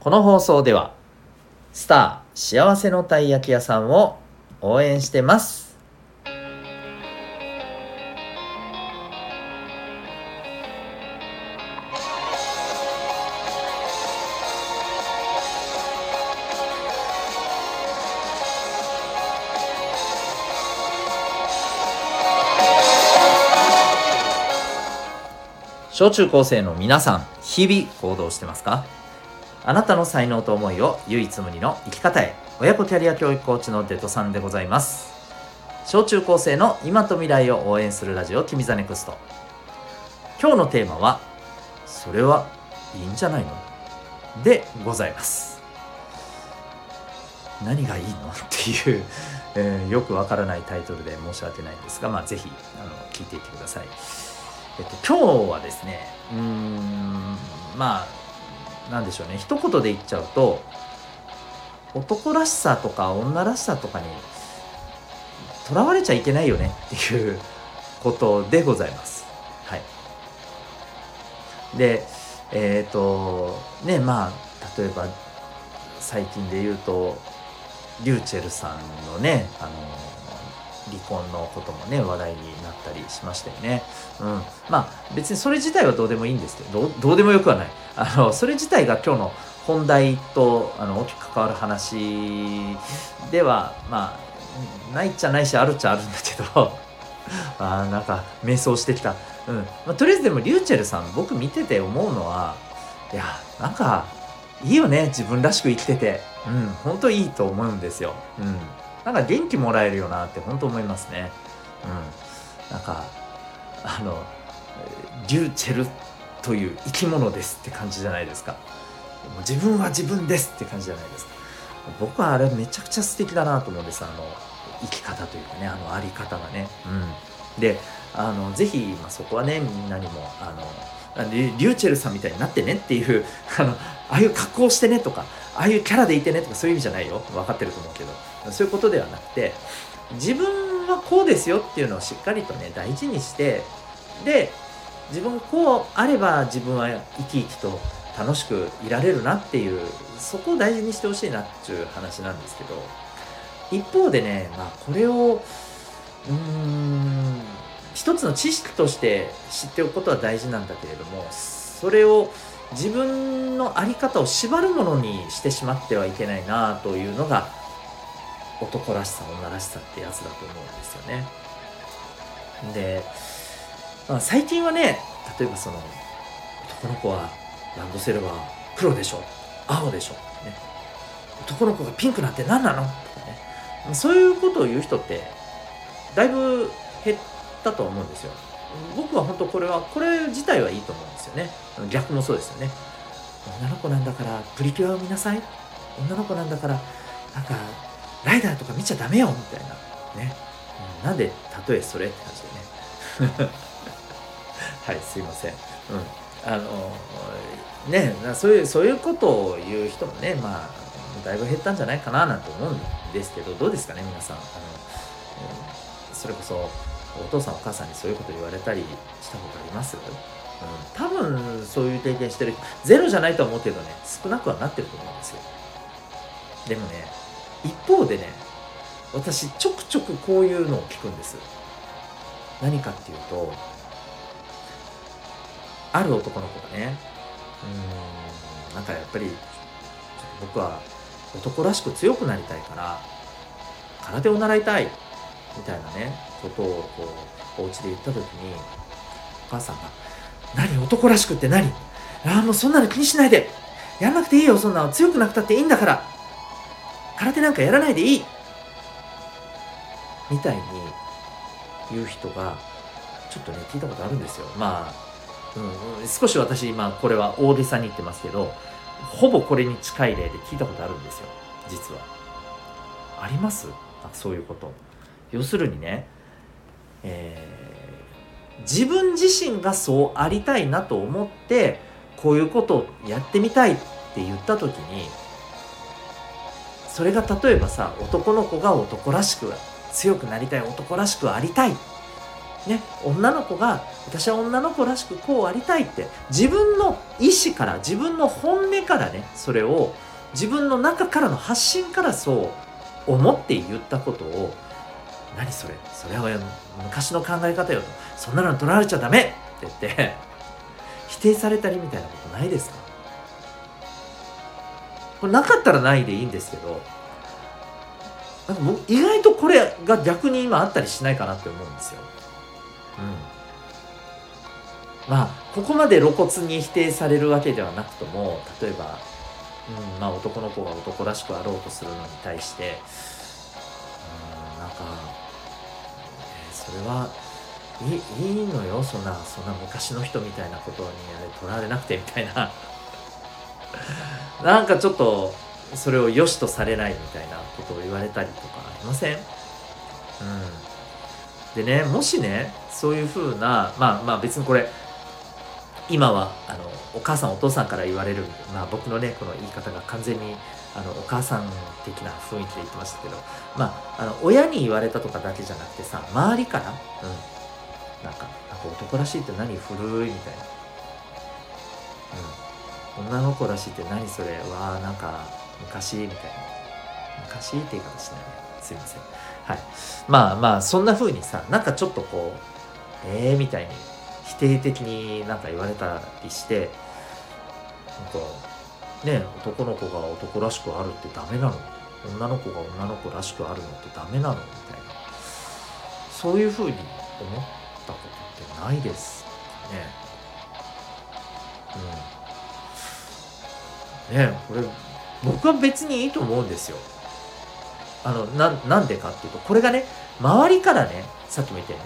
この放送ではスター幸せのたい焼き屋さんを応援してます。小中高生の皆さん日々行動してますか？あなたの才能と思いを唯一無二の生き方へ。親子キャリア教育コーチのデトさんでございます。小中高生の今と未来を応援するラジオ君 The NEXT。今日のテーマはそれはいいんじゃないの？でございます。何がいいの？っていう、えーよくわからないタイトルで申し訳ないんですがまあぜひあの聞いていてください。えっと今日はですねうーんまあなんでしょうね。一言で言っちゃうと男らしさとか女らしさとかにとらわれちゃいけないよね。っていうことでございます。はい、でえっ、とねまあ例えば最近で言うとリューチェルさんのねあの離婚のこともね話題になったりしましたよね。うん、まあ別にそれ自体はどうでもいいんですけどどうでもよくはない。あのそれ自体が今日の本題とあの大きく関わる話ではまあないっちゃないしあるっちゃあるんだけど あなんか迷走してきた、うん。まあ、とりあえずでもリューチェルさん僕見てて思うのはいやなんかいいよね自分らしく生きてて。うん。本当いいと思うんですよ、うん、なんか元気もらえるよなって本当思いますね。うん。なんかあのリューチェルという生き物ですって感じじゃないですか。も自分は自分ですって感じじゃないですか。僕はあれめちゃくちゃ素敵だなと思うんです。あの生き方というかねあのあり方がね。うん。であのぜひ、まあ、そこはねみんなにもあのリリューチェルさんみたいになってねっていう あのああいう格好してねとかああいうキャラでいてねとかそういう意味じゃないよ。分かってると思うけど。そういうことではなくて自分はこうですよっていうのをしっかりとね大事にしてで自分こうあれば自分は生き生きと楽しくいられるなっていうそこを大事にしてほしいなっていう話なんですけど。一方でね、まあ、これをうーん一つの知識として知っておくことは大事なんだけれどもそれを自分の在り方を縛るものにしてしまってはいけないなというのが男らしさ女らしさってやつだと思うんですよね。で、まあ、最近はね例えばその男の子はランドセルは黒でしょ青でしょ、ね、男の子がピンクなんて何なの？とかね。そういうことを言う人ってだいぶ減ったと思うんですよ。僕は本当これはこれ自体はいいと思うんですよね。逆もそうですよね。女の子なんだからプリキュアを見なさい。女の子なんだからなんかライダーとか見ちゃダメよみたいな。ね、うん。なんで例えそれって感じでね。はいすいません。うん。あのねそういうそういうことを言う人もねまあだいぶ減ったんじゃないかななんて思うんですけどどうですかね皆さん。あの、うん。それこそお父さんお母さんにそういうこと言われたりしたことあります、うん、多分そういう経験してる。ゼロじゃないとは思うけどね少なくはなってると思うんですよ。でもね一方でね私ちょくちょくこういうのを聞くんです。何かっていうとある男の子がねうーんなんかやっぱり僕は男らしく強くなりたいから空手を習いたいみたいなねことをこうお家で言った時にお母さんが「何？男らしくって何？ああもうそんなの気にしないで。やんなくていいよそんなの。強くなくたっていいんだから。空手なんかやらないでいい」みたいに言う人がちょっとね聞いたことあるんですよ。まあ、うん、少し私今これは大げさに言ってますけどほぼこれに近い例で聞いたことあるんですよ。実は。あります？そういうこと。要するにね、えー自分自身がそうありたいなと思ってこういうことをやってみたいって言った時にそれが例えばさ男の子が男らしく強くなりたい男らしくありたい。ね、女の子が私は女の子らしくこうありたいって自分の意思から自分の本音からねそれを自分の中からの発信からそう思って言ったことを何それそれは昔の考え方よとそんなの取られちゃダメって言って 否定されたりみたいなことないですか？これなかったらないでいいんですけどなんか意外とこれが逆に今あったりしないかなって思うんですよ。うん、まあここまで露骨に否定されるわけではなくとも例えば、うんまあ、男の子が男らしくあろうとするのに対して、うん、なんか、それはいいいのよ。そんなそんな昔の人みたいなことにあれとらわれなくてみたいな。なんかちょっとそれを良しとされないみたいなことを言われたりとかありません？うん。でねもしねそういうふうなまあまあ別にこれ今はあのお母さんお父さんから言われる、まあ、僕のねこの言い方が完全にあのお母さん的な雰囲気で言ってましたけどまああの親に言われたとかだけじゃなくてさ周りから、うん、なんかなんか男らしいって何古いみたいな、うん、女の子らしいって何それはなんか昔みたいな。昔って言い方しないね。すいません。はい。まあまあそんな風にさなんかちょっとこうええー、みたいに否定的になんか言われたりしてなんかね男の子が男らしくあるってダメなの？女の子が女の子らしくあるのってダメなの？みたいな。そういう風に思ったことってないですね。うん。ねこれ僕は別にいいと思うんですよ。あのななんでかっていうとこれがね周りからねさっきも言ったよね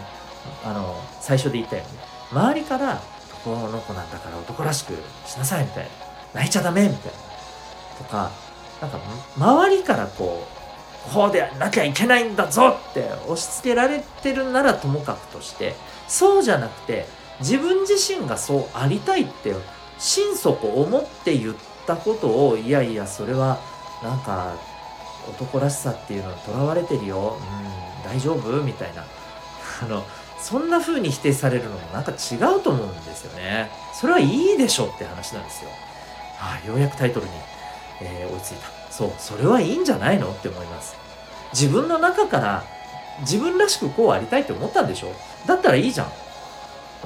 あの最初で言ったように周りから男の子なんだから男らしくしなさいみたいな。泣いちゃダメみたいな。とかなんか周りからこうこうでなきゃいけないんだぞって押し付けられてるならともかくとしてそうじゃなくて自分自身がそうありたいって心底思って言ったことをいやいやそれはなんか男らしさっていうのはとらわれてるよ、うん、大丈夫？みたいな。あのそんな風に否定されるのもなんか違うと思うんですよね。それはいいでしょって話なんですよ、はあ、ようやくタイトルに、えー、追いついた。そうそれはいいんじゃないのって思います。自分の中から自分らしくこうありたいって思ったんでしょ？だったらいいじゃん。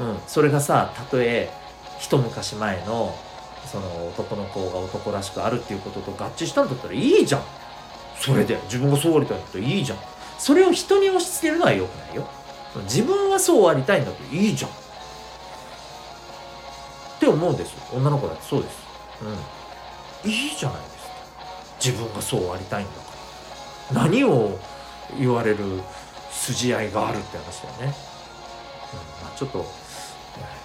うんそれがさたとえ一昔前のその男の子が男らしくあるっていうことと合致したんだったらいいじゃん。それで自分がそうありたいんだったらいいじゃん。それを人に押し付けるのは良くないよ。自分はそうありたいんだっていいじゃん。って思うんですよ。女の子だってそうです。うん。いいじゃないですか。自分がそうありたいんだから。何を言われる筋合いがあるって話だよね、うん。まあ、ちょっと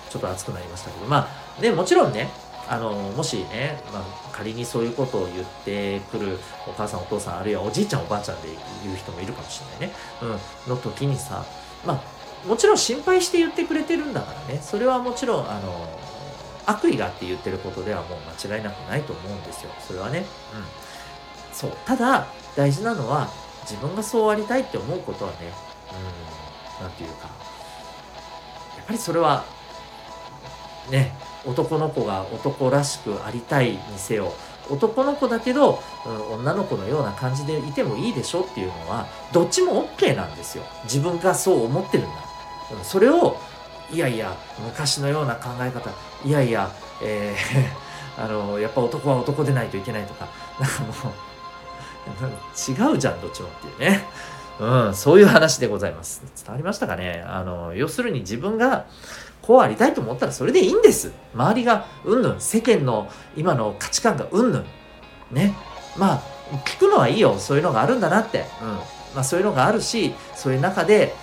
ちょっと熱くなりましたけど。まあねもちろんねあのもしね、まあ、仮にそういうことを言ってくるお母さんお父さんあるいはおじいちゃんおばあちゃんで言う人もいるかもしれないね、うん、の時にさまあもちろん心配して言ってくれてるんだからね。それはもちろんあの悪意があって言ってることではもう間違いなくないと思うんですよ。それはね。うん。そう。ただ大事なのは自分がそうありたいって思うことはねうん何て言うか。やっぱりそれはね男の子が男らしくありたいにせよ男の子だけど、うん、女の子のような感じでいてもいいでしょっていうのはどっちも OK なんですよ。自分がそう思ってるんだ。それをいやいや昔のような考え方いやいや、えー、あのやっぱ男は男でないといけないとかなんかもう違うじゃんどっちもっていうね。うん、そういう話でございます。伝わりましたかね？あの、要するに自分がこうありたいと思ったらそれでいいんです。周りがうんぬん、世間の今の価値観がうんぬん。ね。まあ、聞くのはいいよ。そういうのがあるんだなって。うん。まあそういうのがあるし、そういう中で、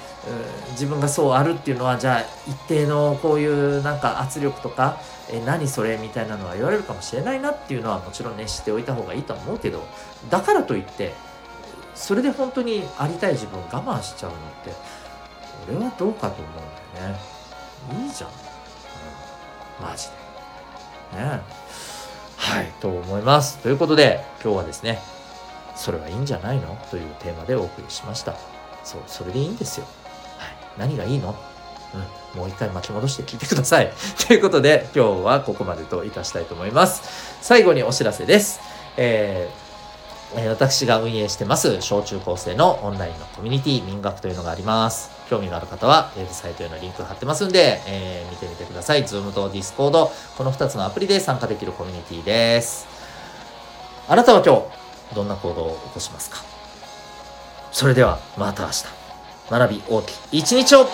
うん、自分がそうあるっていうのは、じゃあ一定のこういうなんか圧力とか、え何それみたいなのは言われるかもしれないなっていうのはもちろんね、知っておいた方がいいと思うけど、だからといって、それで本当にありたい自分を我慢しちゃうのって俺はどうかと思うんだよね。いいじゃん、うん、マジで。ね。はい。と思います。ということで今日はですねそれはいいんじゃないの？というテーマでお送りしました。そうそれでいいんですよ、はい、何がいいの？うん、もう一回巻き戻して聞いてください。ということで、今日はここまでといたしたいと思います。最後にお知らせです。えー、私が運営してます、小中高生のオンラインのコミュニティ、民学というのがあります。興味がある方は、ウェブサイトへのリンク貼ってますんで、えー、見てみてください。Zoom と Discord、この2つのアプリで参加できるコミュニティです。あなたは今日、どんな行動を起こしますか？それでは、また明日。学び大きい一日を